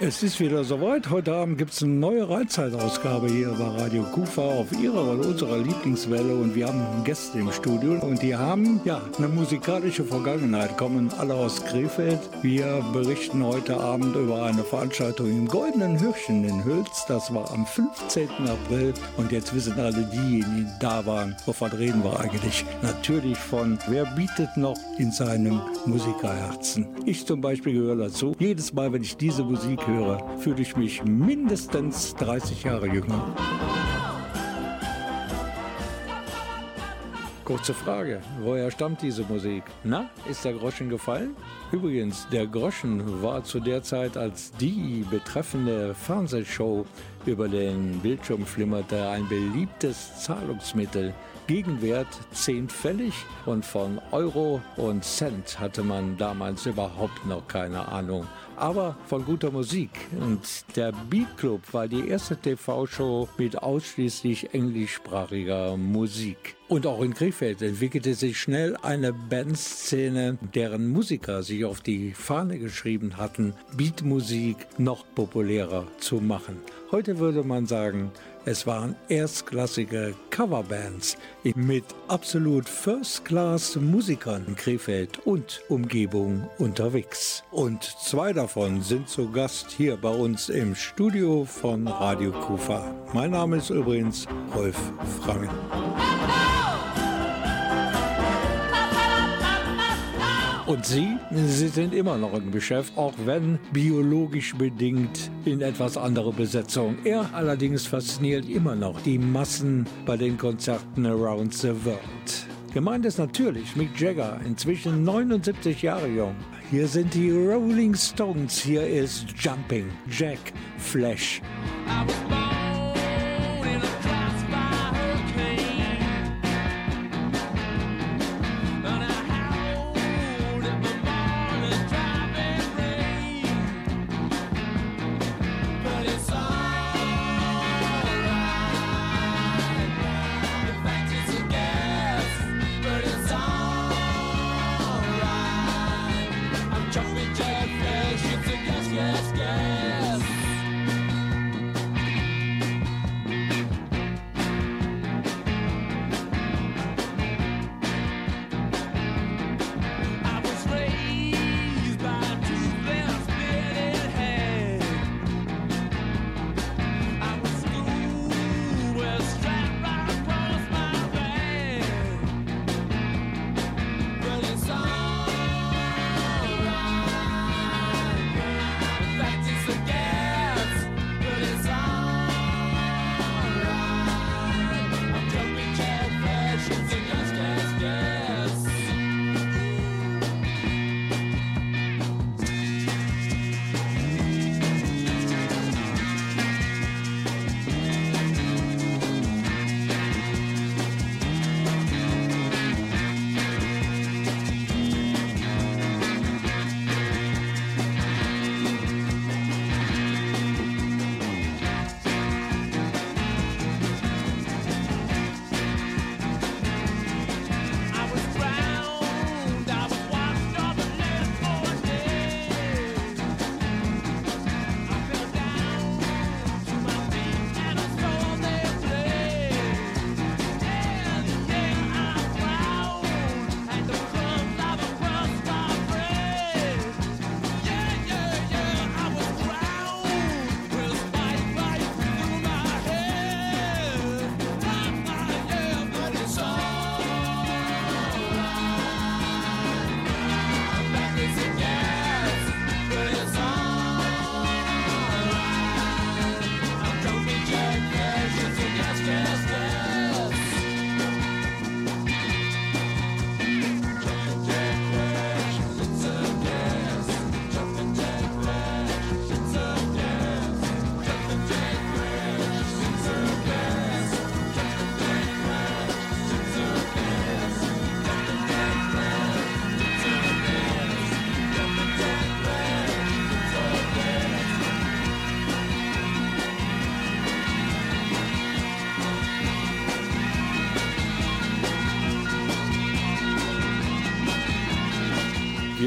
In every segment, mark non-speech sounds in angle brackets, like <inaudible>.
es ist wieder soweit. Heute Abend gibt es eine neue Reinzeitausgabe hier bei Radio Kufa auf ihrer oder unserer Lieblingswelle und wir haben Gäste im Studio und die haben ja eine musikalische Vergangenheit, kommen alle aus Krefeld. Wir berichten heute Abend über eine Veranstaltung im Goldenen Hirschen in Hülz. Das war am 15. April und jetzt wissen alle diejenigen, die da waren, wovon reden wir eigentlich? Natürlich von Wer bietet noch in seinem Musikerherzen? Ich zum Beispiel gehöre dazu. Jedes Mal, wenn ich diese Musik höre, fühle ich mich mindestens 30 Jahre jünger. Kurze Frage, woher stammt diese Musik? Na, ist der Groschen gefallen? Übrigens, der Groschen war zu der Zeit, als die betreffende Fernsehshow über den Bildschirm flimmerte, ein beliebtes Zahlungsmittel. Gegenwert 10 Pfennig und von Euro und Cent hatte man damals überhaupt noch keine Ahnung aber von guter Musik. Und der Beat Club war die erste TV-Show mit ausschließlich englischsprachiger Musik. Und auch in Krefeld entwickelte sich schnell eine Bandszene, deren Musiker sich auf die Fahne geschrieben hatten, Beatmusik noch populärer zu machen. Heute würde man sagen, es waren erstklassige Coverbands mit absolut First-Class-Musikern in Krefeld und Umgebung unterwegs. Und zwei davon sind zu Gast hier bei uns im Studio von Radio Kufa. Mein Name ist übrigens Rolf Frangen. Und Sie, Sie sind immer noch im Geschäft, auch wenn biologisch bedingt in etwas andere Besetzung. Er allerdings fasziniert immer noch die Massen bei den Konzerten around the world. Gemeint ist natürlich Mick Jagger, inzwischen 79 Jahre jung. Hier sind die Rolling Stones, hier ist Jumping Jack Flash.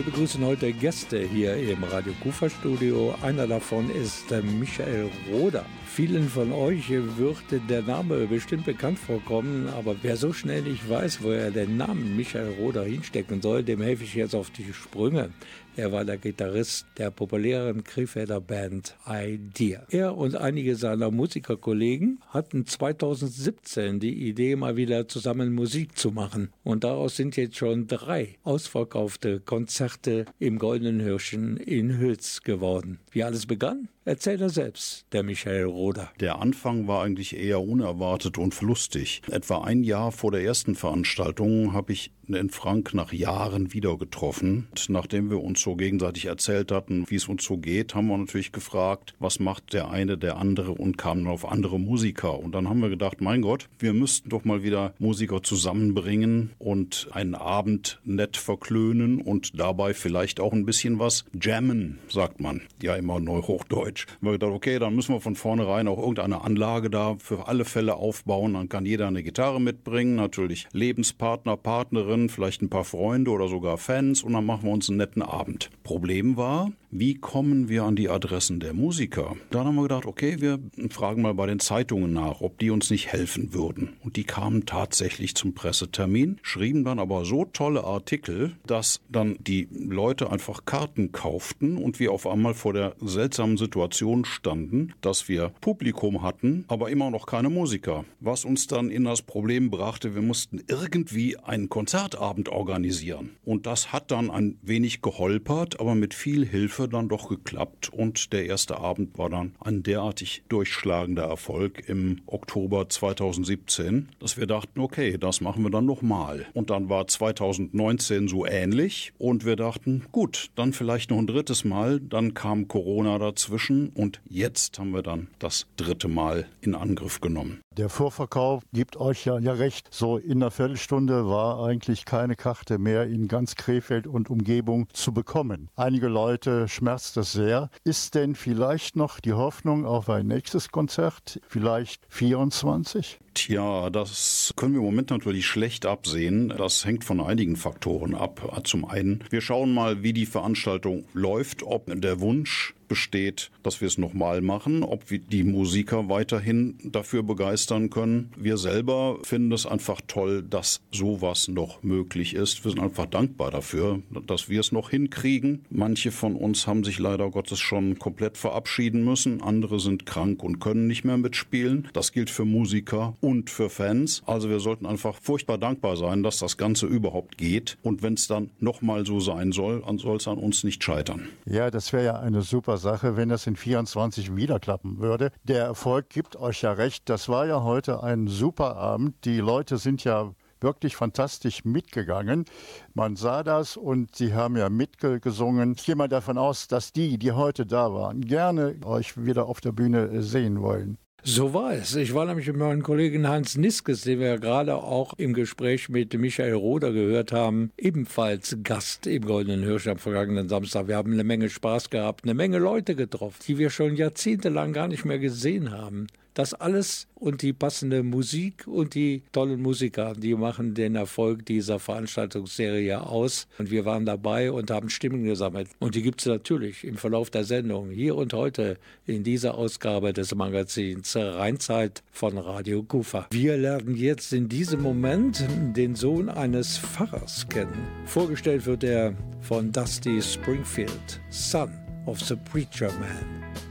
Begrüßen heute Gäste hier im Radio Kufa Studio. Einer davon ist Michael Roder. Vielen von euch würde der Name bestimmt bekannt vorkommen, aber wer so schnell nicht weiß, wo er den Namen Michael Roder hinstecken soll, dem helfe ich jetzt auf die Sprünge. Er war der Gitarrist der populären Krefelder Band Idea. Er und einige seiner Musikerkollegen hatten 2017 die Idee, mal wieder zusammen Musik zu machen. Und daraus sind jetzt schon drei ausverkaufte Konzerte im Goldenen Hirschen in Hülz geworden. Wie alles begann? Erzählt er selbst, der Michael Roder. Der Anfang war eigentlich eher unerwartet und lustig. Etwa ein Jahr vor der ersten Veranstaltung habe ich in Frank nach Jahren wieder getroffen. Und nachdem wir uns so gegenseitig erzählt hatten, wie es uns so geht, haben wir natürlich gefragt, was macht der eine, der andere und kamen auf andere Musiker. Und dann haben wir gedacht, mein Gott, wir müssten doch mal wieder Musiker zusammenbringen und einen Abend nett verklönen und dabei vielleicht auch ein bisschen was jammen, sagt man. Ja, immer Neuhochdeutsch. Wir haben gedacht, okay, dann müssen wir von vornherein auch irgendeine Anlage da für alle Fälle aufbauen. Dann kann jeder eine Gitarre mitbringen, natürlich Lebenspartner, Partnerin, vielleicht ein paar Freunde oder sogar Fans und dann machen wir uns einen netten Abend. Problem war, wie kommen wir an die Adressen der Musiker? Dann haben wir gedacht, okay, wir fragen mal bei den Zeitungen nach, ob die uns nicht helfen würden. Und die kamen tatsächlich zum Pressetermin, schrieben dann aber so tolle Artikel, dass dann die Leute einfach Karten kauften und wir auf einmal vor der seltsamen Situation standen, dass wir Publikum hatten, aber immer noch keine Musiker. Was uns dann in das Problem brachte, wir mussten irgendwie einen Konzertabend organisieren. Und das hat dann ein wenig geholpert, aber mit viel Hilfe dann doch geklappt und der erste Abend war dann ein derartig durchschlagender Erfolg im Oktober 2017, dass wir dachten, okay, das machen wir dann nochmal. Und dann war 2019 so ähnlich und wir dachten, gut, dann vielleicht noch ein drittes Mal, dann kam Corona dazwischen und jetzt haben wir dann das dritte Mal in Angriff genommen. Der Vorverkauf gibt euch ja, ja recht. So in einer Viertelstunde war eigentlich keine Karte mehr in ganz Krefeld und Umgebung zu bekommen. Einige Leute schmerzt das sehr. Ist denn vielleicht noch die Hoffnung auf ein nächstes Konzert? Vielleicht 24? Tja, das können wir im Moment natürlich schlecht absehen. Das hängt von einigen Faktoren ab. Zum einen, wir schauen mal, wie die Veranstaltung läuft, ob der Wunsch besteht, dass wir es nochmal machen, ob wir die Musiker weiterhin dafür begeistern können. Wir selber finden es einfach toll, dass sowas noch möglich ist. Wir sind einfach dankbar dafür, dass wir es noch hinkriegen. Manche von uns haben sich leider Gottes schon komplett verabschieden müssen. Andere sind krank und können nicht mehr mitspielen. Das gilt für Musiker und für Fans. Also wir sollten einfach furchtbar dankbar sein, dass das Ganze überhaupt geht. Und wenn es dann nochmal so sein soll, soll es an uns nicht scheitern. Ja, das wäre ja eine super Sache, wenn das in 24 wieder klappen würde. Der Erfolg gibt euch ja recht. Das war ja heute ein super Abend. Die Leute sind ja wirklich fantastisch mitgegangen. Man sah das und sie haben ja mitgesungen. Ich gehe mal davon aus, dass die, die heute da waren, gerne euch wieder auf der Bühne sehen wollen. So war es. Ich war nämlich mit meinem Kollegen Hans Niskes, den wir ja gerade auch im Gespräch mit Michael Roder gehört haben, ebenfalls Gast im Goldenen Hirsch am vergangenen Samstag. Wir haben eine Menge Spaß gehabt, eine Menge Leute getroffen, die wir schon jahrzehntelang gar nicht mehr gesehen haben. Das alles und die passende Musik und die tollen Musiker, die machen den Erfolg dieser Veranstaltungsserie aus. Und wir waren dabei und haben Stimmen gesammelt. Und die gibt es natürlich im Verlauf der Sendung, hier und heute in dieser Ausgabe des Magazins Rheinzeit von Radio Kufa. Wir lernen jetzt in diesem Moment den Sohn eines Pfarrers kennen. Vorgestellt wird er von Dusty Springfield, Son of the Preacher Man.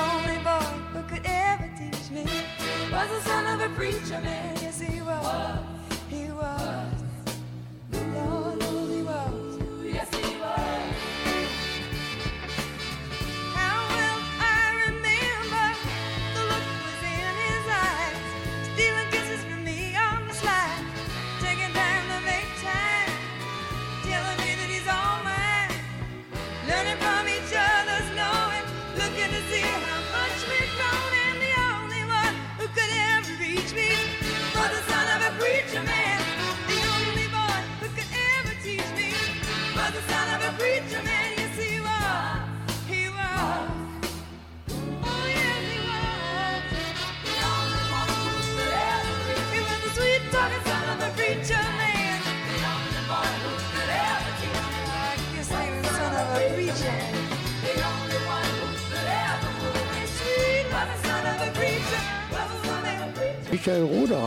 Only boy who could ever teach me was the son of a preacher man.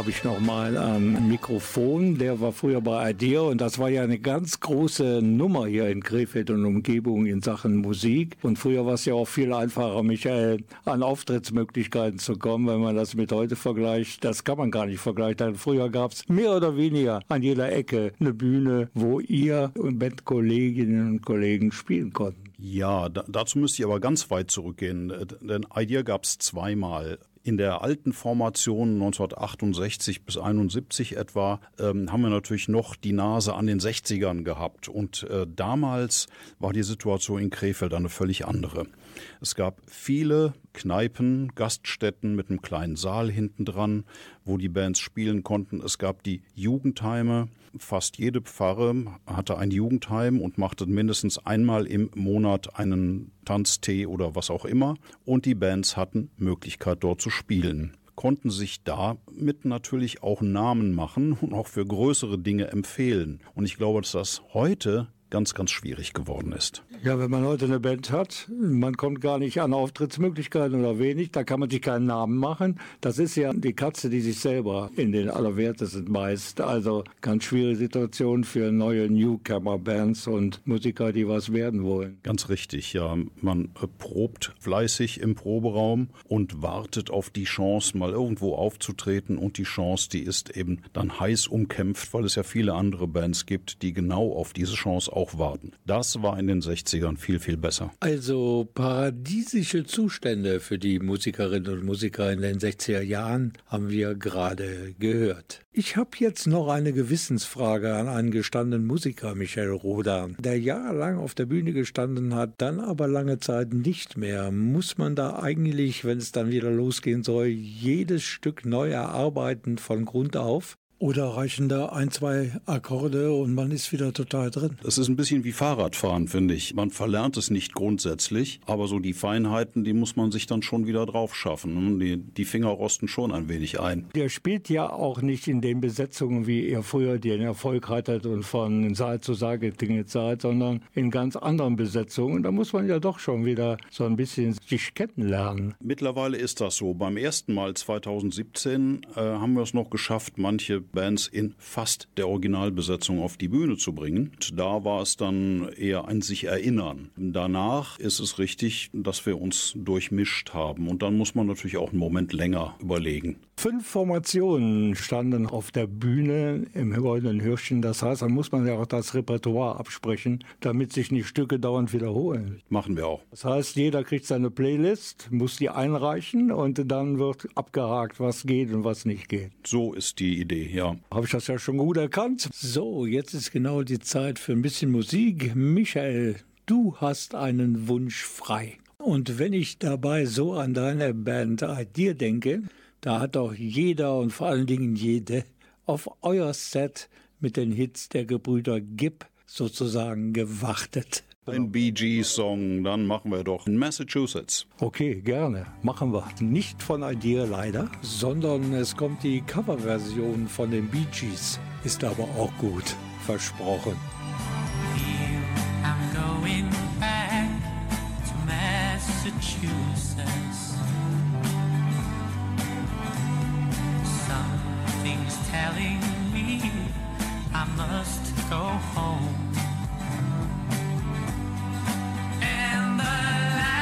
Habe ich noch mal am Mikrofon. Der war früher bei Idea und das war ja eine ganz große Nummer hier in Krefeld und Umgebung in Sachen Musik. Und früher war es ja auch viel einfacher, Michael, an Auftrittsmöglichkeiten zu kommen, wenn man das mit heute vergleicht. Das kann man gar nicht vergleichen. Früher gab es mehr oder weniger an jeder Ecke eine Bühne, wo ihr und Bandkolleginnen und Kollegen spielen konnten. Ja, da, dazu müsste ich aber ganz weit zurückgehen, äh, denn Idea gab es zweimal. In der alten Formation 1968 bis 71 etwa ähm, haben wir natürlich noch die Nase an den 60ern gehabt. Und äh, damals war die Situation in Krefeld eine völlig andere. Es gab viele Kneipen, Gaststätten mit einem kleinen Saal hinten dran, wo die Bands spielen konnten. Es gab die Jugendheime. Fast jede Pfarre hatte ein Jugendheim und machte mindestens einmal im Monat einen Tanztee oder was auch immer. Und die Bands hatten Möglichkeit dort zu spielen konnten sich damit natürlich auch Namen machen und auch für größere Dinge empfehlen. Und ich glaube, dass das heute ganz, ganz schwierig geworden ist. Ja, wenn man heute eine Band hat, man kommt gar nicht an Auftrittsmöglichkeiten oder wenig, da kann man sich keinen Namen machen. Das ist ja die Katze, die sich selber in den Allerwertesten beißt. Also ganz schwierige Situation für neue Newcomer-Bands und Musiker, die was werden wollen. Ganz richtig, ja. Man probt fleißig im Proberaum und wartet auf die Chance, mal irgendwo aufzutreten. Und die Chance, die ist eben dann heiß umkämpft, weil es ja viele andere Bands gibt, die genau auf diese Chance auch warten. Das war in den 60ern viel, viel besser. Also paradiesische Zustände für die Musikerinnen und Musiker in den 60er Jahren haben wir gerade gehört. Ich habe jetzt noch eine Gewissensfrage an einen gestandenen Musiker, Michael Roder, der jahrelang auf der Bühne gestanden hat, dann aber lange Zeit nicht mehr. Muss man da eigentlich, wenn es dann wieder losgehen soll, jedes Stück neu erarbeiten von Grund auf? Oder reichen da ein, zwei Akkorde und man ist wieder total drin? Das ist ein bisschen wie Fahrradfahren, finde ich. Man verlernt es nicht grundsätzlich, aber so die Feinheiten, die muss man sich dann schon wieder drauf schaffen. Die, die Finger rosten schon ein wenig ein. Der spielt ja auch nicht in den Besetzungen, wie ihr früher den Erfolg hattet und von Saal zu Saal getingelt seid, sondern in ganz anderen Besetzungen. Da muss man ja doch schon wieder so ein bisschen sich kennenlernen. Mittlerweile ist das so. Beim ersten Mal 2017 äh, haben wir es noch geschafft, manche Bands in fast der Originalbesetzung auf die Bühne zu bringen. Und da war es dann eher ein sich erinnern. Danach ist es richtig, dass wir uns durchmischt haben. Und dann muss man natürlich auch einen Moment länger überlegen. Fünf Formationen standen auf der Bühne im Goldenen Hirschchen. Das heißt, dann muss man ja auch das Repertoire absprechen, damit sich nicht Stücke dauernd wiederholen. Machen wir auch. Das heißt, jeder kriegt seine Playlist, muss die einreichen und dann wird abgehakt, was geht und was nicht geht. So ist die Idee, ja. Habe ich das ja schon gut erkannt. So, jetzt ist genau die Zeit für ein bisschen Musik. Michael, du hast einen Wunsch frei. Und wenn ich dabei so an deine Band Idea denke, da hat doch jeder und vor allen Dingen jede auf euer Set mit den Hits der Gebrüder Gibb sozusagen gewartet. Ein genau. Bee Gees-Song, dann machen wir doch in Massachusetts. Okay, gerne. Machen wir. Nicht von Idea leider, sondern es kommt die Coverversion von den Bee Gees. Ist aber auch gut. Versprochen. I'm going back to Massachusetts. Something's telling me I must go home. my life.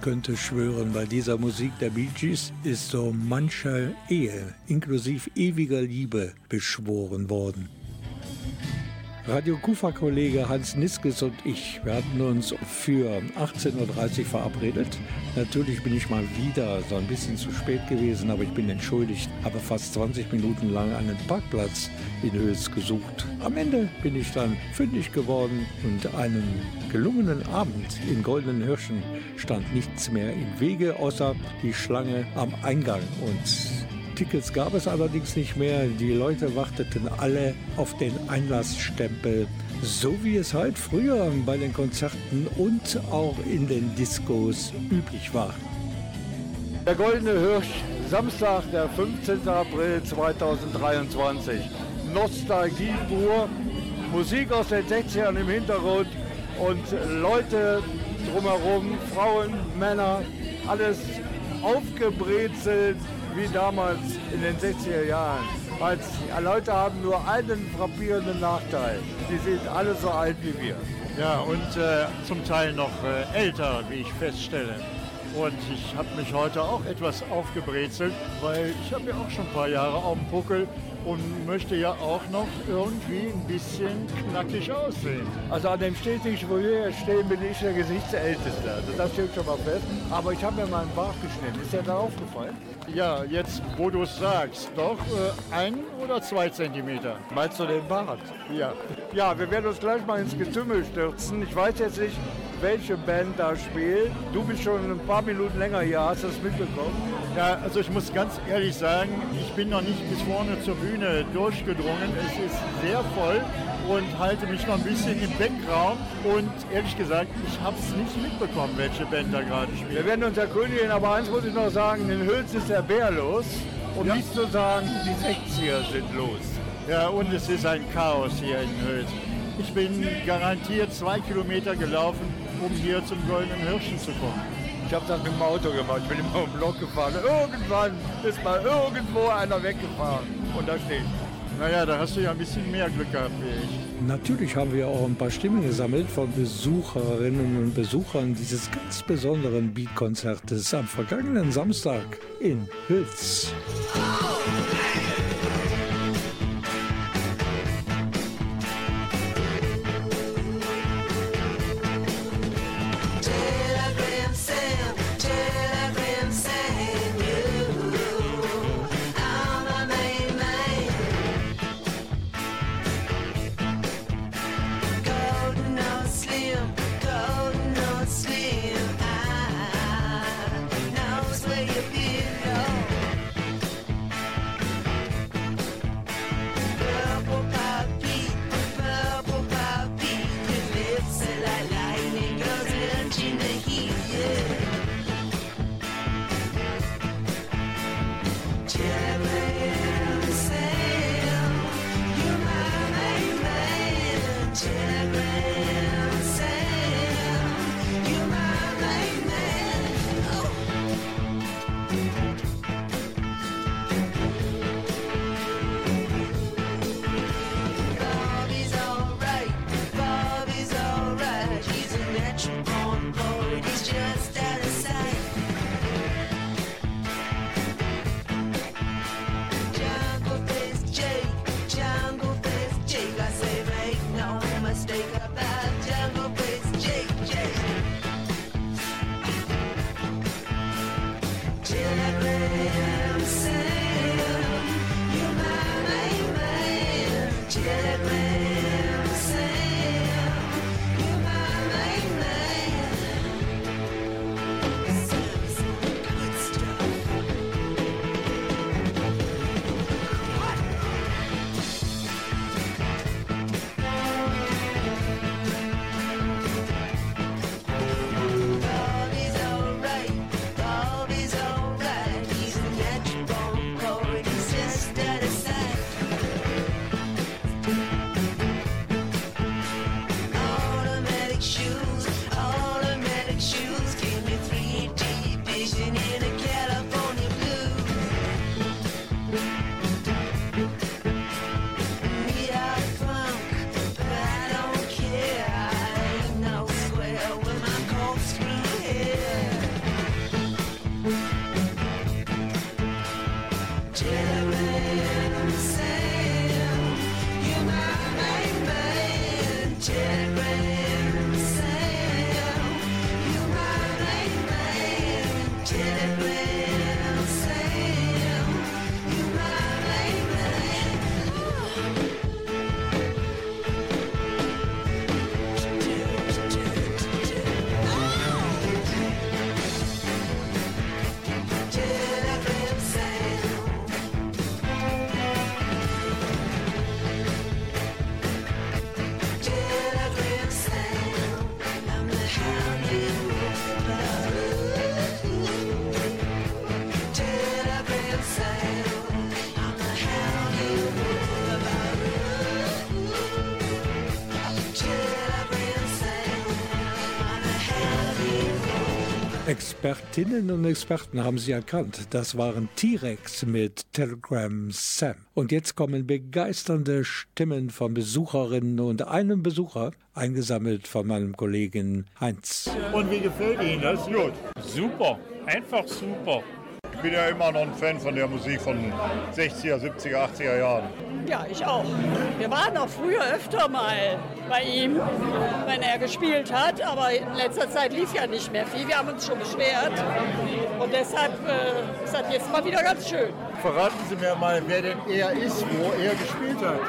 Ich könnte schwören, bei dieser Musik der Bee Gees ist so mancher Ehe, inklusive ewiger Liebe, beschworen worden. Radio Kufa-Kollege Hans Niskes und ich, wir hatten uns für 18.30 Uhr verabredet. Natürlich bin ich mal wieder so ein bisschen zu spät gewesen, aber ich bin entschuldigt. Habe fast 20 Minuten lang einen Parkplatz in Höchst gesucht. Am Ende bin ich dann fündig geworden und einen gelungenen Abend in Goldenen Hirschen stand nichts mehr im Wege, außer die Schlange am Eingang. Und Tickets gab es allerdings nicht mehr. Die Leute warteten alle auf den Einlassstempel, so wie es halt früher bei den Konzerten und auch in den Diskos üblich war. Der Goldene Hirsch, Samstag, der 15. April 2023. Nostalgie pur, Musik aus den 60ern im Hintergrund und Leute drumherum, Frauen, Männer, alles aufgebrezelt, wie damals in den 60er Jahren. Als Leute haben nur einen frappierenden Nachteil. Die sind alle so alt wie wir. Ja, und äh, zum Teil noch äh, älter, wie ich feststelle. Und ich habe mich heute auch etwas aufgebrezelt, weil ich habe ja auch schon ein paar Jahre auf dem Puckel und möchte ja auch noch irgendwie ein bisschen knackig aussehen. Also an dem Stehtisch, wo wir hier stehen, bin ich der Gesichtsälteste. Also das steht schon mal fest. Aber ich habe mir meinen Bart geschnitten. Ist dir da aufgefallen? Ja, jetzt wo du es sagst, doch äh, ein oder zwei Zentimeter. Meinst du den Bart? Ja. Ja, wir werden uns gleich mal ins Getümmel stürzen. Ich weiß jetzt nicht, welche Band da spielt. Du bist schon ein paar Minuten länger hier, hast du das mitbekommen? Ja, also ich muss ganz ehrlich sagen, ich bin noch nicht bis vorne zur Bühne durchgedrungen. Es ist sehr voll und halte mich noch ein bisschen im Backraum. Und ehrlich gesagt, ich habe es nicht mitbekommen, welche Band da gerade spielt. Wir werden uns erkundigen, aber eins muss ich noch sagen, in Hülz ist der Bär los. Um Ja. nicht zu sagen, die 60er sind los. Ja, und es ist ein Chaos hier in Hülz. Ich bin garantiert zwei Kilometer gelaufen, um hier zum Goldenen Hirschen zu kommen. Ich habe das mit dem Auto gemacht, ich bin immer im Block gefahren. Irgendwann ist mal irgendwo einer weggefahren. Und da stehe ich. Naja, da hast du ja ein bisschen mehr Glück gehabt wie ich. Natürlich haben wir auch ein paar Stimmen gesammelt von Besucherinnen und Besuchern dieses ganz besonderen Beat-Konzertes am vergangenen Samstag in Hülz. Expertinnen und Experten haben sie erkannt. Das waren T-Rex mit Telegram Sam. Und jetzt kommen begeisternde Stimmen von Besucherinnen und einem Besucher, eingesammelt von meinem Kollegen Heinz. Und wie gefällt Ihnen das? Gut. Super, einfach super. Ich bin ja immer noch ein Fan von der Musik von 60er, 70er, 80er Jahren. Ja, ich auch. Wir waren auch früher öfter mal bei ihm, wenn er gespielt hat, aber in letzter Zeit lief ja nicht mehr viel. Wir haben uns schon beschwert und deshalb äh, ist das jetzt mal wieder ganz schön. Verraten Sie mir mal, wer denn er ist, wo er gespielt hat.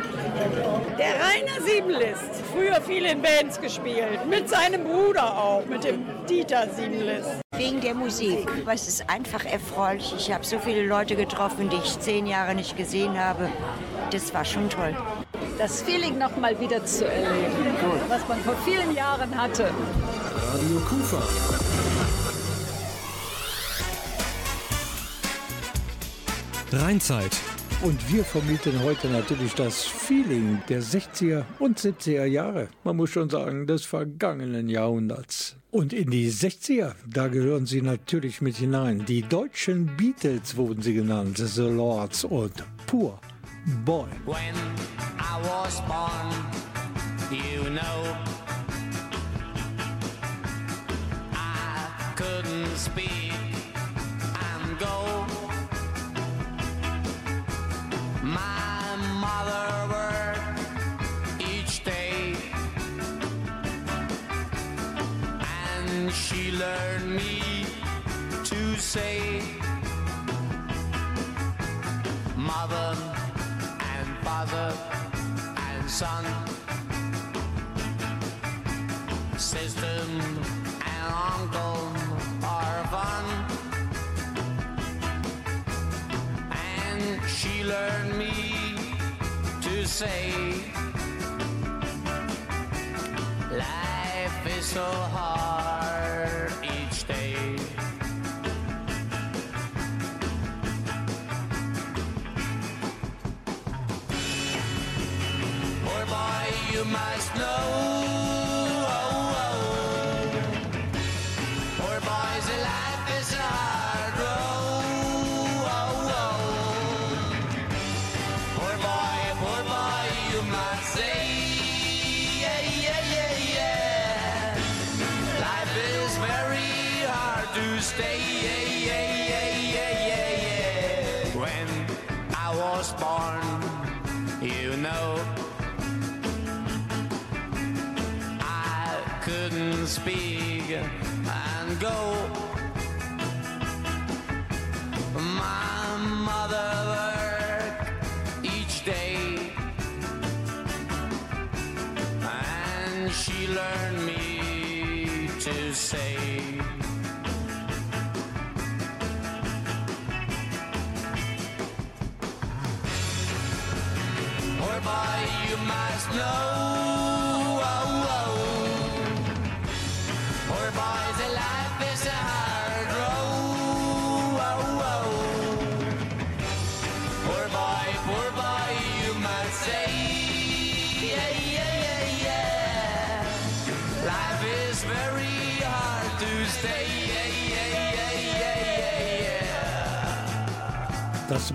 Der Rainer Siebenlist, früher viel in Bands gespielt, mit seinem Bruder auch, mit dem Dieter Siebenlist. Wegen der Musik, weil es ist einfach erfreulich. Ich habe so viele Leute getroffen, die ich zehn Jahre nicht gesehen habe. Das war schon toll. Das Feeling noch mal wieder zu erleben, was man vor vielen Jahren hatte. Radio Kufa. Rheinzeit. Und wir vermieten heute natürlich das Feeling der 60er und 70er Jahre. Man muss schon sagen, des vergangenen Jahrhunderts. Und in die 60er, da gehören sie natürlich mit hinein. Die deutschen Beatles wurden sie genannt, The Lords und Pur Boy. When I was born, you know, I couldn't speak and son, sister and uncle are fun. And she learned me to say, Life is so hard say. Boy, you must know.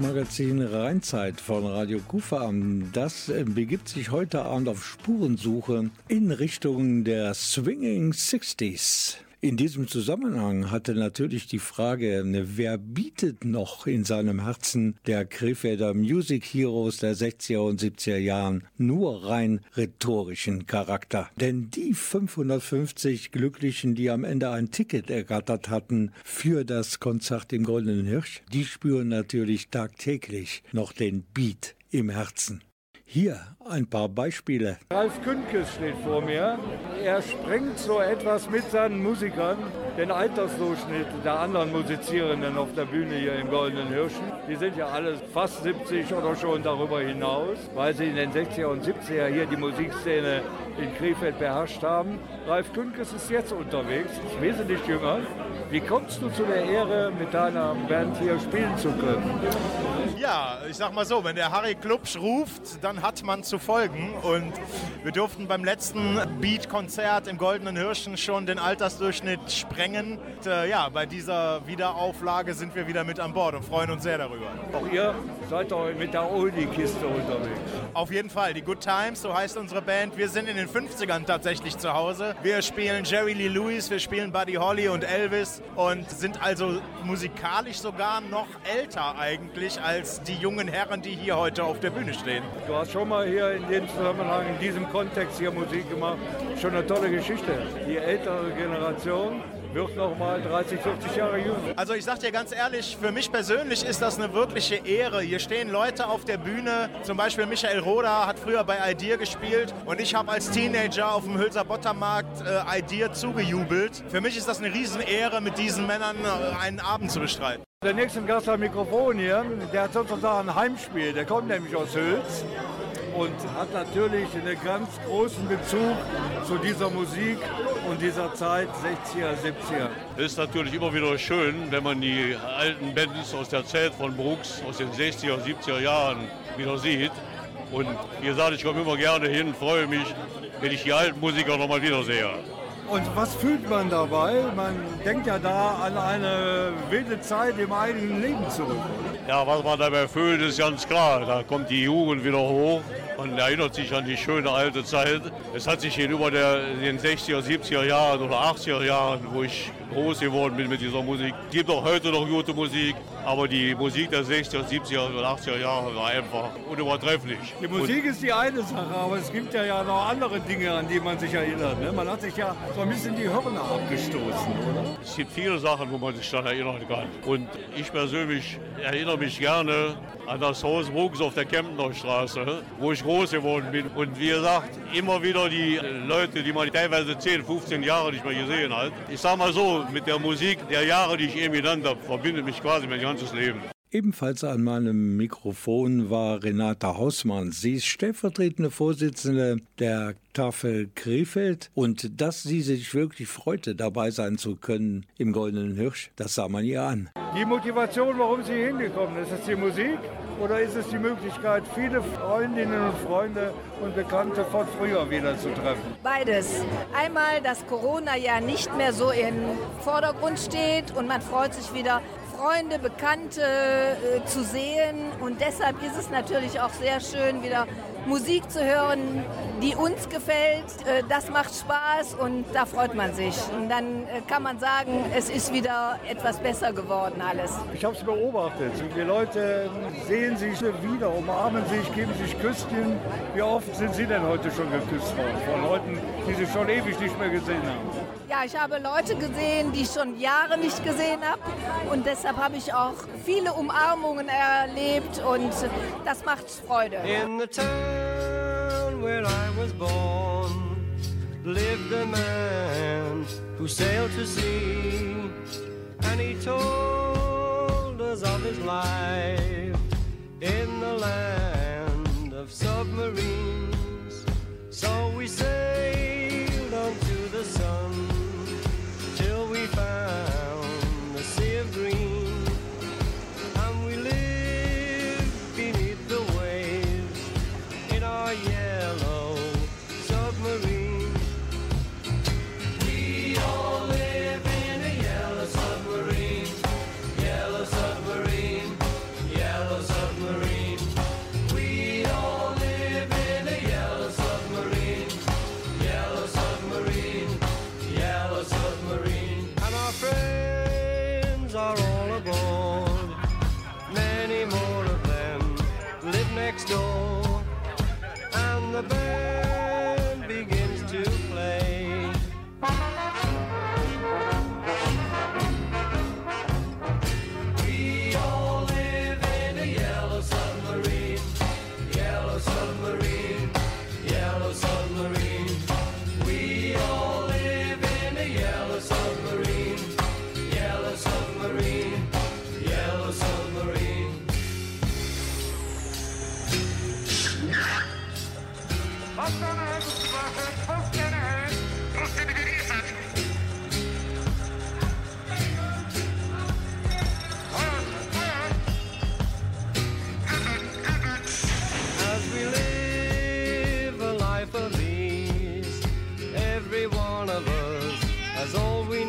Magazin Rheinzeit von Radio Kufa, das äh, begibt sich heute Abend auf Spurensuche in Richtung der Swinging Sixties. In diesem Zusammenhang hatte natürlich die Frage, ne, wer bietet noch in seinem Herzen der Krefelder Music Heroes der 60er und 70er Jahren nur rein rhetorischen Charakter. Denn die 550 Glücklichen, die am Ende ein Ticket ergattert hatten für das Konzert im Goldenen Hirsch, die spüren natürlich tagtäglich noch den Beat im Herzen. Hier ein paar Beispiele. Ralf Künkes steht vor mir. Er sprengt so etwas mit seinen Musikern den Altersdurchschnitt der anderen Musizierenden auf der Bühne hier im Goldenen Hirschen. Die sind ja alle fast 70 oder schon darüber hinaus, weil sie in den 60er und 70er hier die Musikszene in Krefeld beherrscht haben. Ralf Künkes ist jetzt unterwegs, ist wesentlich jünger. Wie kommst du zu der Ehre, mit deiner Band hier spielen zu können? Ja, ich sag mal so, wenn der Harry Klubsch ruft, dann hat man zu folgen. Und wir durften beim letzten Beat-Konzert Konzert im Goldenen Hirschen schon den Altersdurchschnitt sprengen. Und, äh, ja, bei dieser Wiederauflage sind wir wieder mit an Bord und freuen uns sehr darüber. Auch ihr seid doch mit der Oldie-Kiste unterwegs. Auf jeden Fall, die Good Times, so heißt unsere Band. Wir sind in den 50ern tatsächlich zu Hause. Wir spielen Jerry Lee Lewis, wir spielen Buddy Holly und Elvis und sind also musikalisch sogar noch älter eigentlich als die jungen Herren, die hier heute auf der Bühne stehen. Du hast schon mal hier in dem Zusammenhang, in diesem Kontext hier Musik gemacht. Schon eine tolle Geschichte. Die ältere Generation wird noch mal 30, 40 Jahre jünger. Also ich sag dir ganz ehrlich, für mich persönlich ist das eine wirkliche Ehre. Hier stehen Leute auf der Bühne, zum Beispiel Michael Roda hat früher bei Idea gespielt und ich habe als Teenager auf dem Hülser Bottermarkt äh, Idea zugejubelt. Für mich ist das eine Riesenehre, mit diesen Männern äh, einen Abend zu bestreiten. Der nächste Gast am Mikrofon hier, der hat sozusagen ein Heimspiel. Der kommt nämlich aus Hülz und hat natürlich einen ganz großen Bezug zu dieser Musik und dieser Zeit 60er, 70er. Es ist natürlich immer wieder schön, wenn man die alten Bands aus der Zeit von Brooks aus den 60er, 70er Jahren wieder sieht. Und wie gesagt, ich komme immer gerne hin, freue mich, wenn ich die alten Musiker noch mal wiedersehe. Und was fühlt man dabei? Man denkt ja da an eine wilde Zeit im eigenen Leben zurück. Ja, was man dabei fühlt, ist ganz klar. Da kommt die Jugend wieder hoch. Man erinnert sich an die schöne alte Zeit. Es hat sich gegenüber der, den 60er, 70er Jahren oder 80er Jahren, wo ich groß geworden bin mit dieser Musik, gibt auch heute noch gute Musik. Aber die Musik der 60er, 70er und 80er Jahre war einfach unübertrefflich. Die Musik ist die eine Sache, aber es gibt ja, ja noch andere Dinge, an die man sich erinnert. Ne? Man hat sich ja so ein bisschen die Hörner abgestoßen, oder? Es gibt viele Sachen, wo man sich daran erinnern kann. Und ich persönlich erinnere mich gerne an das Haus Brooks auf der Kemptner Straße, wo ich groß geworden bin. Und wie gesagt, immer wieder die Leute, die man teilweise 10, 15 Jahre nicht mehr gesehen hat. Ich sag mal so, mit der Musik der Jahre, die ich eben genannt habe, verbindet mich quasi mein ganzes Leben. Ebenfalls an meinem Mikrofon war Renata Hausmann. Sie ist stellvertretende Vorsitzende der Tafel Krefeld und dass sie sich wirklich freute, dabei sein zu können im Goldenen Hirsch, das sah man ihr an. Die Motivation, warum sie hingekommen ist, ist es die Musik oder ist es die Möglichkeit, viele Freundinnen und Freunde und Bekannte von früher wieder zu treffen? Beides. Einmal, dass Corona ja nicht mehr so im Vordergrund steht und man freut sich wieder, Freunde, Bekannte äh, zu sehen. Und deshalb ist es natürlich auch sehr schön, wieder Musik zu hören, die uns gefällt. Äh, das macht Spaß und da freut man sich. Und dann äh, kann man sagen, es ist wieder etwas besser geworden alles. Ich habe es beobachtet. Die Leute sehen sich wieder, umarmen sich, geben sich Küsschen. Wie oft sind Sie denn heute schon geküsst worden? Von Leuten, die Sie schon ewig nicht mehr gesehen haben. Ja, ich habe Leute gesehen, die ich schon Jahre nicht gesehen habe. Und deshalb habe ich auch viele Umarmungen erlebt und das macht Freude. In the town where I was born lived a man who sailed to sea and he told us of his life in the land of submarines. So we sailed as all we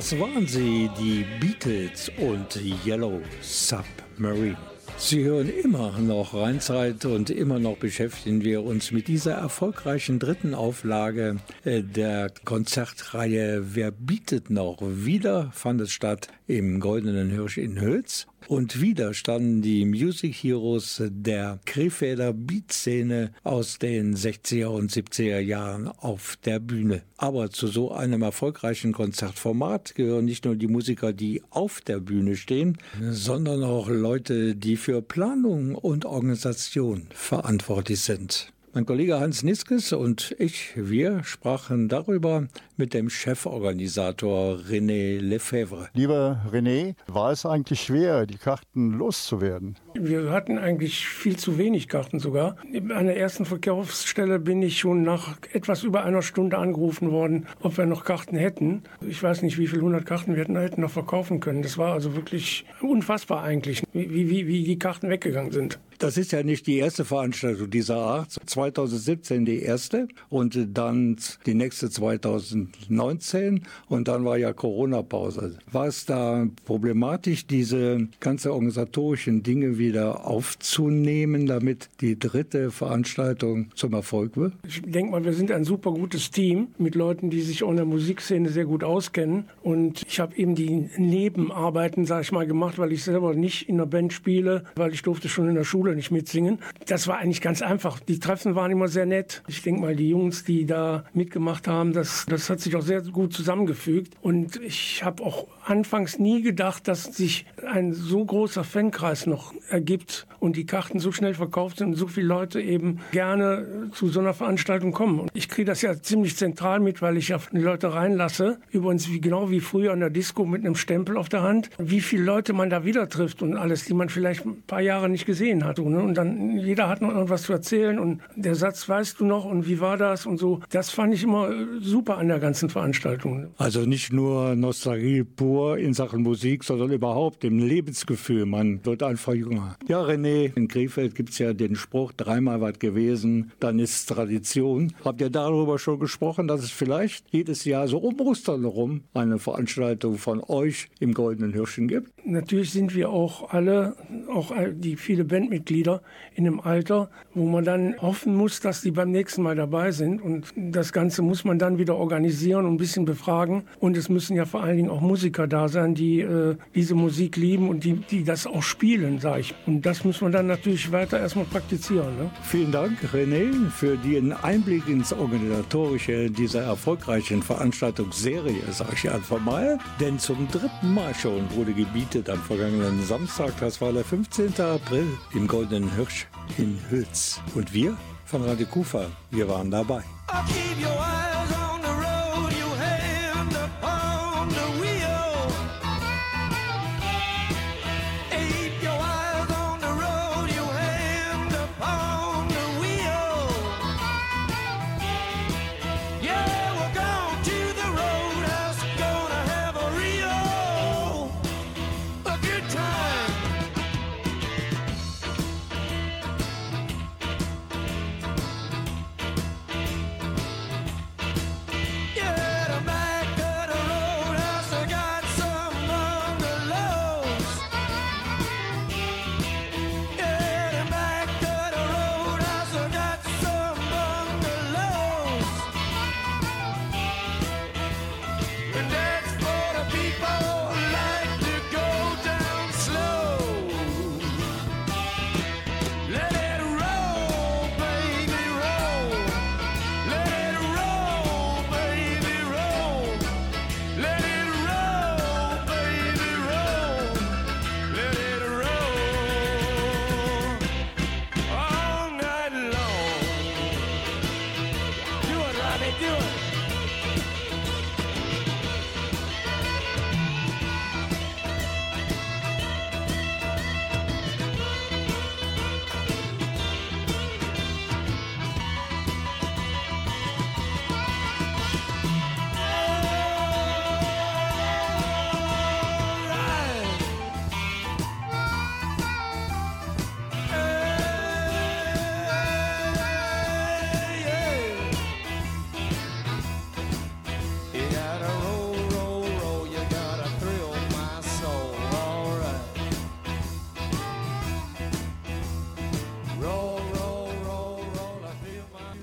Das waren sie, die Beatles und Yellow Submarine. Sie hören immer noch Rheinzeit und immer noch beschäftigen wir uns mit dieser erfolgreichen dritten Auflage äh, der Konzertreihe Wer bietet noch? Wieder fand es statt im Goldenen Hirsch in Hülz und wieder standen die Music Heroes der Krefelder Beatszene aus den 60er und 70er Jahren auf der Bühne. Aber zu so einem erfolgreichen Konzertformat gehören nicht nur die Musiker, die auf der Bühne stehen, sondern auch Leute, die für Planung und Organisation verantwortlich sind. Mein Kollege Hans Niskes und ich, wir sprachen darüber mit dem Cheforganisator René Lefebvre. Lieber René, war es eigentlich schwer, die Karten loszuwerden? Wir hatten eigentlich viel zu wenig Karten sogar. An der ersten Verkaufsstelle bin ich schon nach etwas über einer Stunde angerufen worden, ob wir noch Karten hätten. Ich weiß nicht, wie viele hundert Karten wir hätten noch verkaufen können. Das war also wirklich unfassbar eigentlich, wie, wie, wie die Karten weggegangen sind. Das ist ja nicht die erste Veranstaltung dieser Art. 2017 die erste und dann die nächste 2019 und dann war ja Corona-Pause. War es da problematisch, diese ganze organisatorischen Dinge wieder aufzunehmen, damit die dritte Veranstaltung zum Erfolg wird? Ich denke mal, wir sind ein super gutes Team mit Leuten, die sich auch in der Musikszene sehr gut auskennen und ich habe eben die Nebenarbeiten, sage ich mal, gemacht, weil ich selber nicht in der Band spiele, weil ich durfte schon in der Schule nicht mitsingen. Das war eigentlich ganz einfach. Die Treffen waren immer sehr nett. Ich denke mal, die Jungs, die da mitgemacht haben, das, das hat sich auch sehr gut zusammengefügt. Und ich habe auch anfangs nie gedacht, dass sich ein so großer Fankreis noch ergibt und die Karten so schnell verkauft sind und so viele Leute eben gerne zu so einer Veranstaltung kommen. Und ich kriege das ja ziemlich zentral mit, weil ich ja die Leute reinlasse. Übrigens wie, genau wie früher an der Disco mit einem Stempel auf der Hand. Wie viele Leute man da wieder trifft und alles, die man vielleicht ein paar Jahre nicht gesehen hat. Und dann jeder hat noch irgendwas zu erzählen und der Satz, weißt du noch und wie war das und so. Das fand ich immer super an der ganzen Veranstaltung. Also nicht nur Nostalgie pur in Sachen Musik, sondern überhaupt im Lebensgefühl. Man wird einfach jünger. Ja, René, in Krefeld gibt es ja den Spruch, dreimal was gewesen, dann ist Tradition. Habt ihr darüber schon gesprochen, dass es vielleicht jedes Jahr so um Ostern herum eine Veranstaltung von euch im Goldenen Hirschen gibt? Natürlich sind wir auch alle, auch die viele Bandmitglieder in einem Alter, wo man dann hoffen muss, dass die beim nächsten Mal dabei sind. Und das Ganze muss man dann wieder organisieren und ein bisschen befragen. Und es müssen ja vor allen Dingen auch Musiker da sein, die äh, diese Musik lieben und die, die das auch spielen, sage ich. Und das muss man dann natürlich weiter erstmal praktizieren. Ne? Vielen Dank, René, für den Einblick ins Organisatorische dieser erfolgreichen Veranstaltungsserie, sage ich einfach mal. Denn zum dritten Mal schon wurde gebietet am vergangenen Samstag, das war der 15. April, im Goldenen Hirsch in Hülz. Und wir von Radio Kufa, wir waren dabei.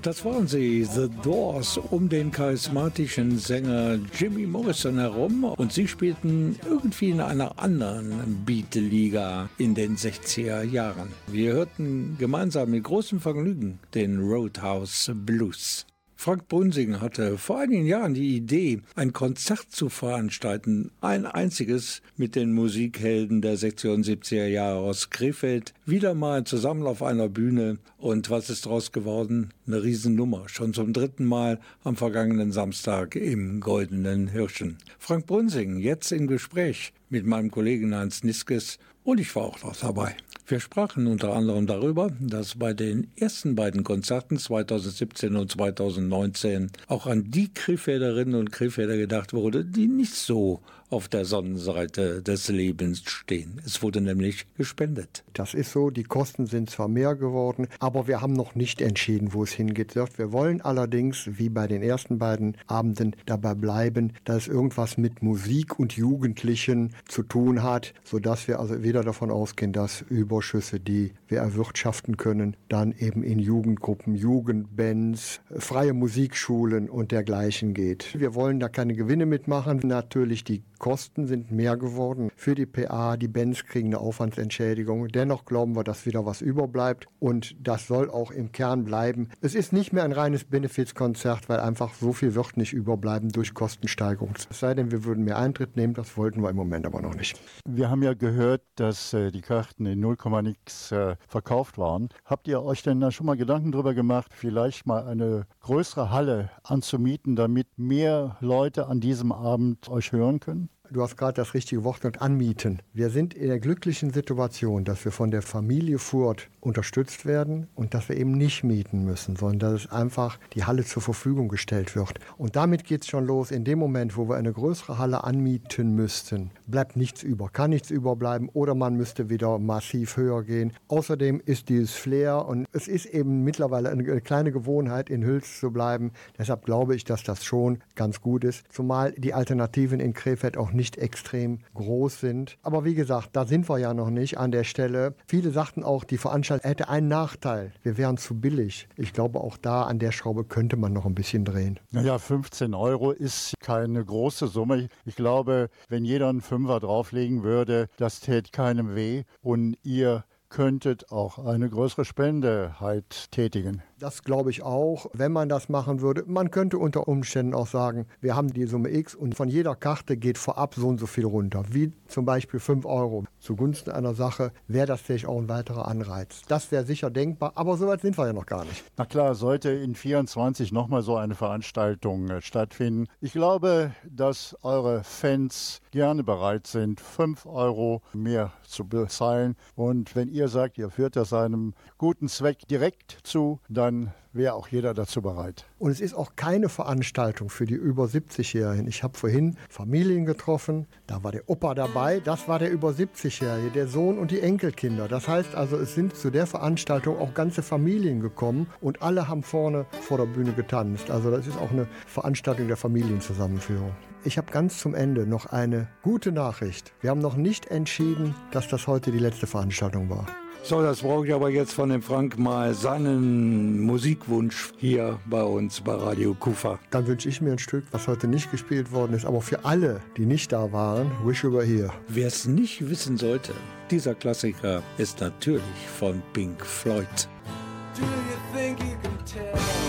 Das waren sie, The Doors, um den charismatischen Sänger Jimmy Morrison herum. Und sie spielten irgendwie in einer anderen Beat-Liga in den 60er Jahren. Wir hörten gemeinsam mit großem Vergnügen den Roadhouse Blues. Frank Brunsing hatte vor einigen Jahren die Idee, ein Konzert zu veranstalten, ein einziges mit den Musikhelden der 60er und 70er Jahre aus Krefeld, wieder mal zusammen auf einer Bühne. Und was ist daraus geworden? Eine Riesennummer, schon zum dritten Mal am vergangenen Samstag im Goldenen Hirschen. Frank Brunsing jetzt im Gespräch mit meinem Kollegen Hans Niskes und ich war auch noch dabei. Wir sprachen unter anderem darüber, dass bei den ersten beiden Konzerten 2017 und 2019 auch an die Krefelderinnen und Krefelder gedacht wurde, die nicht so auf der Sonnenseite des Lebens stehen. Es wurde nämlich gespendet. Das ist so, die Kosten sind zwar mehr geworden, aber wir haben noch nicht entschieden, wo es hingeht. Wir wollen allerdings, wie bei den ersten beiden Abenden, dabei bleiben, dass es irgendwas mit Musik und Jugendlichen zu tun hat, sodass wir also wieder davon ausgehen, dass Überschüsse, die wir erwirtschaften können, dann eben in Jugendgruppen, Jugendbands, freie Musikschulen und dergleichen geht. Wir wollen da keine Gewinne mitmachen, natürlich die Kosten sind mehr geworden für die PA. Die Bands kriegen eine Aufwandsentschädigung. Dennoch glauben wir, dass wieder was überbleibt und das soll auch im Kern bleiben. Es ist nicht mehr ein reines Benefizkonzert, weil einfach so viel wird nicht überbleiben durch Kostensteigerung. Es sei denn, wir würden mehr Eintritt nehmen, das wollten wir im Moment aber noch nicht. Wir haben ja gehört, dass äh, die Karten in 0, nix äh, verkauft waren. Habt ihr euch denn da schon mal Gedanken darüber gemacht, vielleicht mal eine größere Halle anzumieten, damit mehr Leute an diesem Abend euch hören können? Du hast gerade das richtige Wort genannt, anmieten. Wir sind in der glücklichen Situation, dass wir von der Familie Furt unterstützt werden und dass wir eben nicht mieten müssen, sondern dass es einfach die Halle zur Verfügung gestellt wird. Und damit geht es schon los. In dem Moment, wo wir eine größere Halle anmieten müssten, bleibt nichts über, kann nichts überbleiben oder man müsste wieder massiv höher gehen. Außerdem ist dieses Flair und es ist eben mittlerweile eine kleine Gewohnheit, in Hüls zu bleiben. Deshalb glaube ich, dass das schon ganz gut ist, zumal die Alternativen in Krefeld auch nicht extrem groß sind. Aber wie gesagt, da sind wir ja noch nicht an der Stelle. Viele sagten auch, die Veranstaltung hätte einen Nachteil. Wir wären zu billig. Ich glaube, auch da an der Schraube könnte man noch ein bisschen drehen. Naja, 15 Euro ist keine große Summe. Ich glaube, wenn jeder einen Fünfer drauflegen würde, das täte keinem weh. Und ihr könntet auch eine größere Spende halt tätigen. Das glaube ich auch, wenn man das machen würde. Man könnte unter Umständen auch sagen, wir haben die Summe X und von jeder Karte geht vorab so und so viel runter, wie zum Beispiel 5 Euro. Zugunsten einer Sache wäre das vielleicht auch ein weiterer Anreiz. Das wäre sicher denkbar, aber so weit sind wir ja noch gar nicht. Na klar, sollte in 24 nochmal so eine Veranstaltung äh, stattfinden. Ich glaube, dass eure Fans gerne bereit sind, 5 Euro mehr zu bezahlen. Und wenn ihr sagt, ihr führt das einem guten Zweck direkt zu, dann dann wäre auch jeder dazu bereit. Und es ist auch keine Veranstaltung für die über 70-Jährigen. Ich habe vorhin Familien getroffen, da war der Opa dabei, das war der über 70-Jährige, der Sohn und die Enkelkinder. Das heißt also, es sind zu der Veranstaltung auch ganze Familien gekommen und alle haben vorne vor der Bühne getanzt. Also das ist auch eine Veranstaltung der Familienzusammenführung. Ich habe ganz zum Ende noch eine gute Nachricht. Wir haben noch nicht entschieden, dass das heute die letzte Veranstaltung war. So, das brauche ich aber jetzt von dem Frank mal seinen Musikwunsch hier bei uns bei Radio Kufa. Dann wünsche ich mir ein Stück, was heute nicht gespielt worden ist, aber für alle, die nicht da waren, Wish You Were Here. Wer es nicht wissen sollte, dieser Klassiker ist natürlich von Pink Floyd. Do you think you can tell?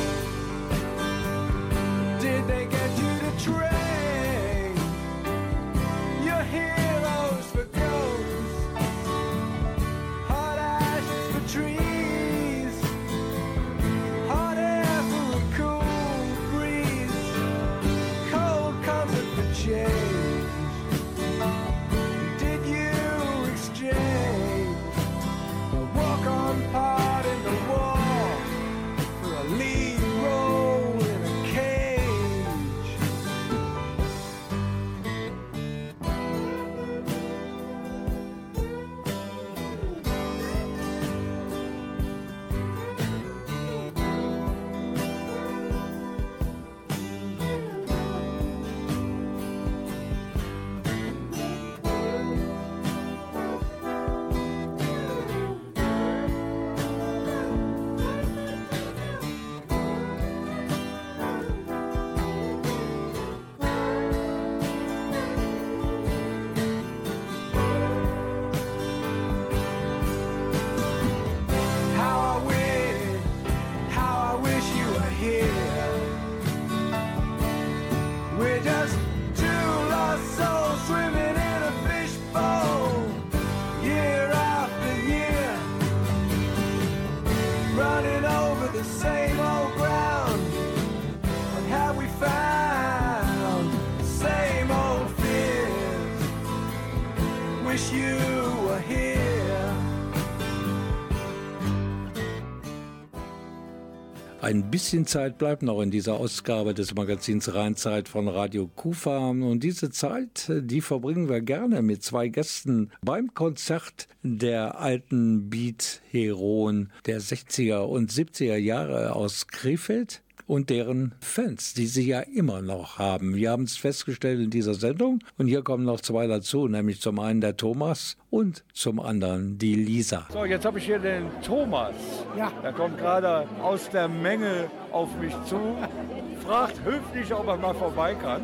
Ein bisschen Zeit bleibt noch in dieser Ausgabe des Magazins Rheinzeit von Radio Kufa. Und diese Zeit, die verbringen wir gerne mit zwei Gästen beim Konzert der alten Beat-Heroen der 60er und 70er Jahre aus Krefeld und deren Fans, die sie ja immer noch haben. Wir haben es festgestellt in dieser Sendung und hier kommen noch zwei dazu, nämlich zum einen der Thomas und zum anderen die Lisa. So, jetzt habe ich hier den Thomas. Ja. Der kommt gerade aus der Menge auf mich zu, <laughs> fragt höflich, ob er mal vorbei kann.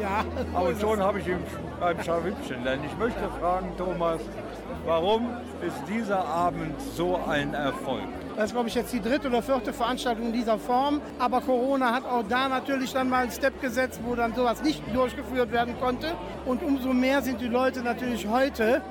Ja. Aber schon habe ich ihm beim Scharwippchen. Denn ich möchte fragen, Thomas, warum ist dieser Abend so ein Erfolg? Das ist, glaube ich, jetzt die dritte oder vierte Veranstaltung in dieser Form. Aber Corona hat auch da natürlich dann mal einen Step gesetzt, wo dann sowas nicht durchgeführt werden konnte. Und umso mehr sind die Leute natürlich heute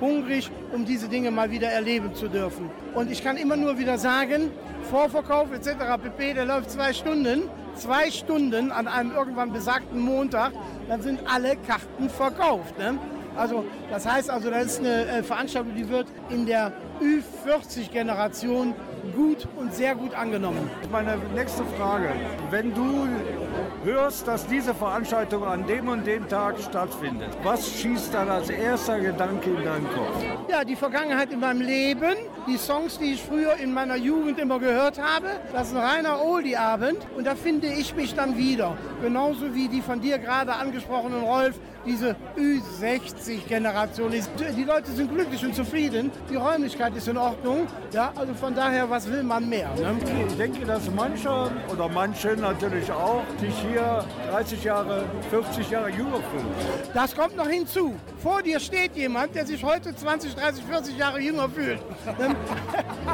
hungrig, um diese Dinge mal wieder erleben zu dürfen. Und ich kann immer nur wieder sagen, Vorverkauf etc. pp., der läuft zwei Stunden. Zwei Stunden an einem irgendwann besagten Montag, dann sind alle Karten verkauft. Ne? Also das heißt also, das ist eine äh, Veranstaltung, die wird in der Ü40-Generation gut und sehr gut angenommen. Meine nächste Frage. Wenn du hörst, dass diese Veranstaltung an dem und dem Tag stattfindet, was schießt dann als erster Gedanke in deinen Kopf? Ja, die Vergangenheit in meinem Leben, die Songs, die ich früher in meiner Jugend immer gehört habe. Das ist ein reiner Oldie-Abend und da finde ich mich dann wieder. Genauso wie die von dir gerade angesprochenen Rolf, diese Ü60-Generation ist. Die Leute sind glücklich und zufrieden, die Räumlichkeit ist in Ordnung. Ja, also von daher, was will man mehr? Ne? Ich denke, dass mancher oder manche natürlich auch sich hier 30 Jahre, 40 Jahre jünger fühlen. Das kommt noch hinzu. Vor dir steht jemand, der sich heute 20, 30, 40 Jahre jünger fühlt. <laughs>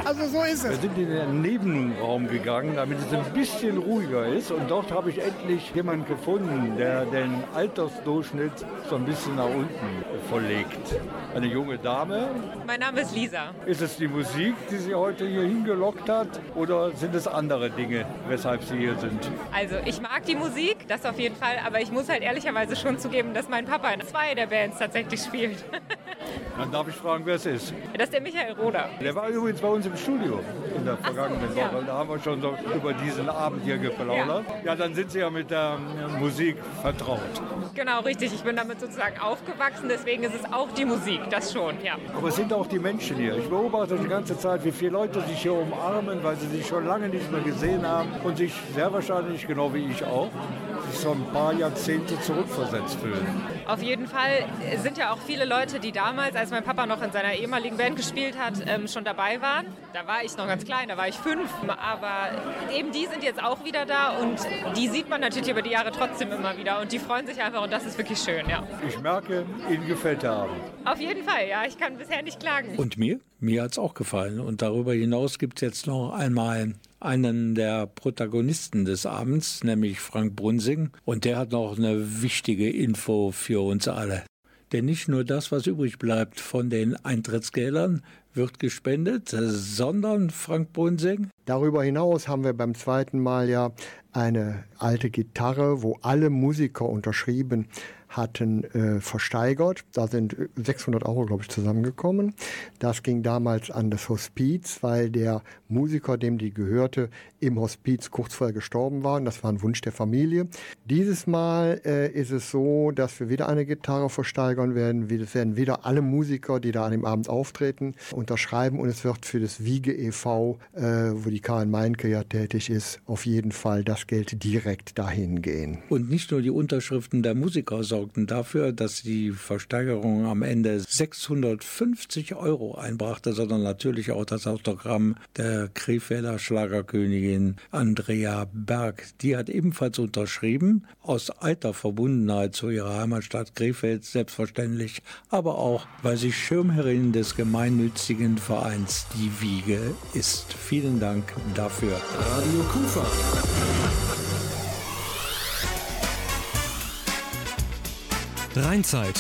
Also so ist es. Wir sind in den Nebenraum gegangen, damit es ein bisschen ruhiger ist. Und dort habe ich endlich jemanden gefunden, der den Altersdurchschnitt so ein bisschen nach unten verlegt. Eine junge Dame. Mein Name ist Lisa. Ist es die Musik, die Sie heute hier hingelockt hat? Oder sind es andere Dinge, weshalb Sie hier sind? Also ich mag die Musik, das auf jeden Fall. Aber ich muss halt ehrlicherweise schon zugeben, dass mein Papa in zwei der Bands tatsächlich spielt. <laughs> Dann darf ich fragen, wer es ist. Das ist der Michael Roder. Der war übrigens bei uns im Studio in der vergangenen so, ja. Woche. Da haben wir schon so über diesen Abend hier geplaudert. Ja. ja, dann sind Sie ja mit der Musik vertraut. Genau, richtig. Ich bin damit sozusagen aufgewachsen, deswegen ist es auch die Musik, das schon, ja. Aber es sind auch die Menschen hier. Ich beobachte die ganze Zeit, wie viele Leute sich hier umarmen, weil sie sich schon lange nicht mehr gesehen haben und sich sehr wahrscheinlich, genau wie ich auch, so ein paar Jahrzehnte zurückversetzt fühlen. Auf jeden Fall sind ja auch viele Leute, die damals, als mein Papa noch in seiner ehemaligen Band gespielt hat, ähm, schon dabei waren. Da war ich noch ganz klein, da war ich fünf. Aber eben die sind jetzt auch wieder da und die sieht man natürlich über die Jahre trotzdem immer wieder und die freuen sich einfach und das ist wirklich schön, ja. Ich merke, Ihnen gefällt der Abend. Auf jeden Fall, ja. Ich kann bisher nicht klagen. Und mir? Mir hat es auch gefallen. Und darüber hinaus gibt es jetzt noch einmal einen der Protagonisten des Abends, nämlich Frank Brunsing. Und der hat noch eine wichtige Info für uns alle. Denn nicht nur das, was übrig bleibt von den Eintrittsgeldern, wird gespendet, sondern Frank Brunsing. Darüber hinaus haben wir beim zweiten Mal ja eine alte Gitarre, wo alle Musiker unterschrieben hatten äh, versteigert. Da sind 600 Euro, glaube ich, zusammengekommen. Das ging damals an das Hospiz, weil der Musiker, dem die gehörte, im Hospiz kurz vorher gestorben war. Und das war ein Wunsch der Familie. Dieses Mal äh, ist es so, dass wir wieder eine Gitarre versteigern werden. Es werden wieder alle Musiker, die da an dem Abend auftreten, unterschreiben. Und es wird für das Wiege e.V., äh, wo die Karin Meinke ja tätig ist, auf jeden Fall das Geld direkt dahin gehen. Und nicht nur die Unterschriften der Musiker, sondern sorgten dafür, dass die Versteigerung am Ende 650 Euro einbrachte, sondern natürlich auch das Autogramm der Krefelder Schlagerkönigin Andrea Berg. Die hat ebenfalls unterschrieben, aus alter Verbundenheit zu ihrer Heimatstadt Krefeld selbstverständlich, aber auch, weil sie Schirmherrin des gemeinnützigen Vereins Die Wiege ist. Vielen Dank dafür. Radio Kufa. Rheinzeit.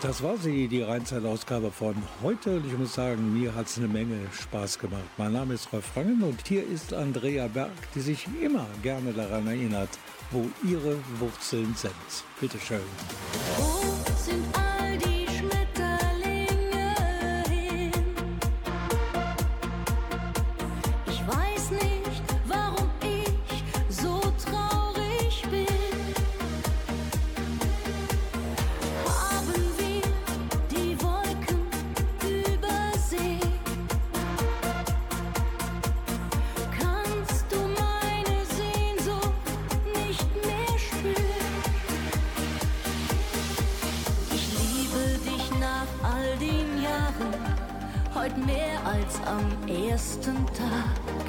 Das war sie, die Rheinzeit-Ausgabe von heute. Und ich muss sagen, mir hat es eine Menge Spaß gemacht. Mein Name ist Rolf Frangen und hier ist Andrea Berg, die sich immer gerne daran erinnert, wo ihre Wurzeln sind. Bitte schön. Wo sind all als am ersten Tag.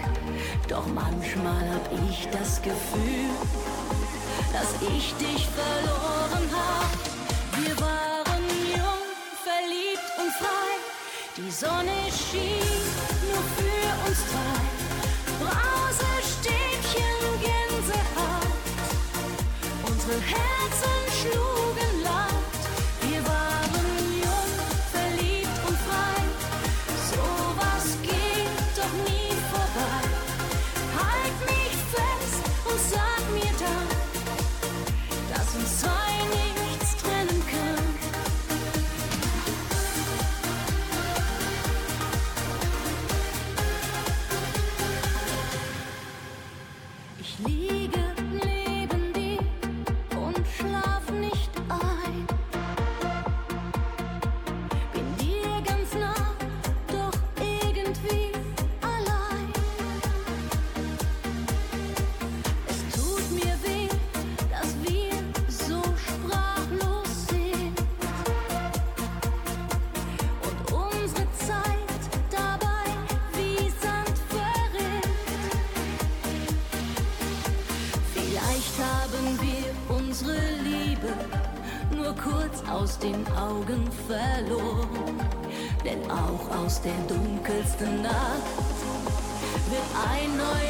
Doch manchmal hab ich das Gefühl, dass ich dich verloren hab. Wir waren jung, verliebt und frei. Die Sonne schien nur für uns zwei. Brausestäbchen, Gänsehaut. Unsere Herzen schlugen verloren. Denn auch aus der dunkelsten Nacht wird ein neuer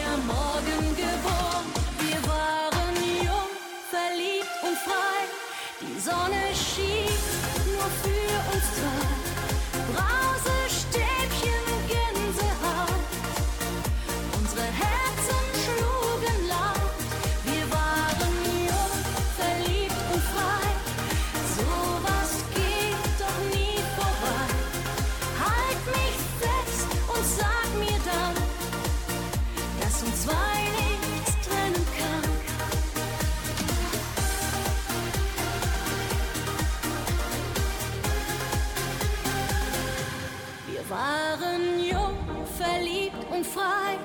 und frei.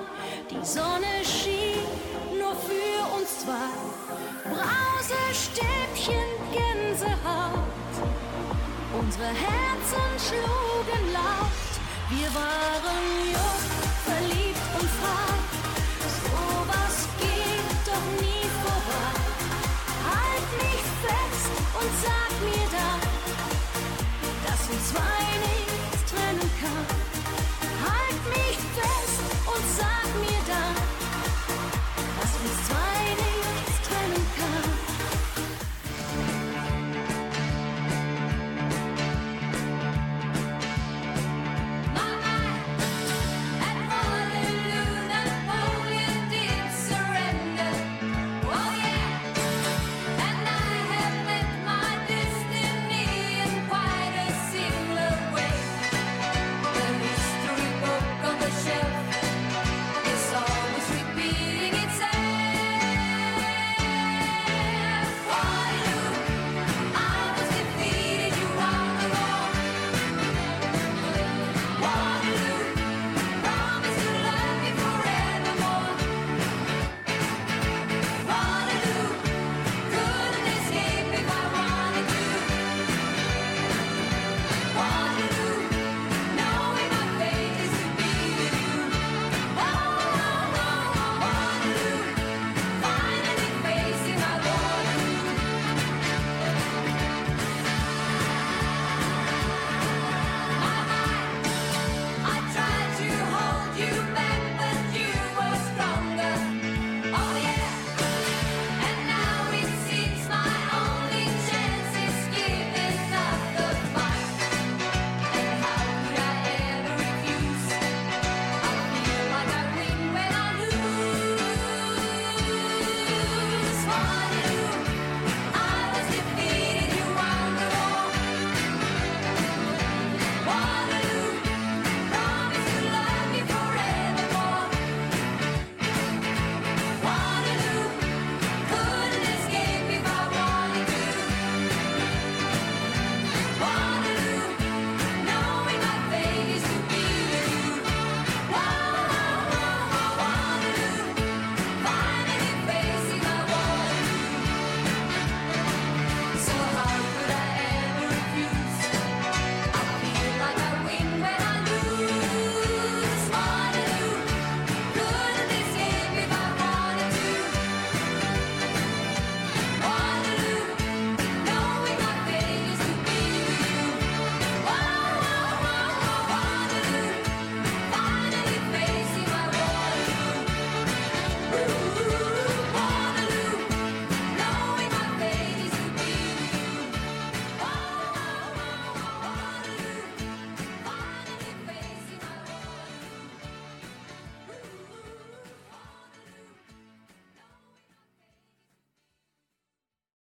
Die Sonne schien nur für uns zwei. Brausestäbchen, Gänsehaut. Unsere Herzen schlugen laut. Wir waren jung, verliebt und frei. So was geht doch nie vorbei. Halt mich fest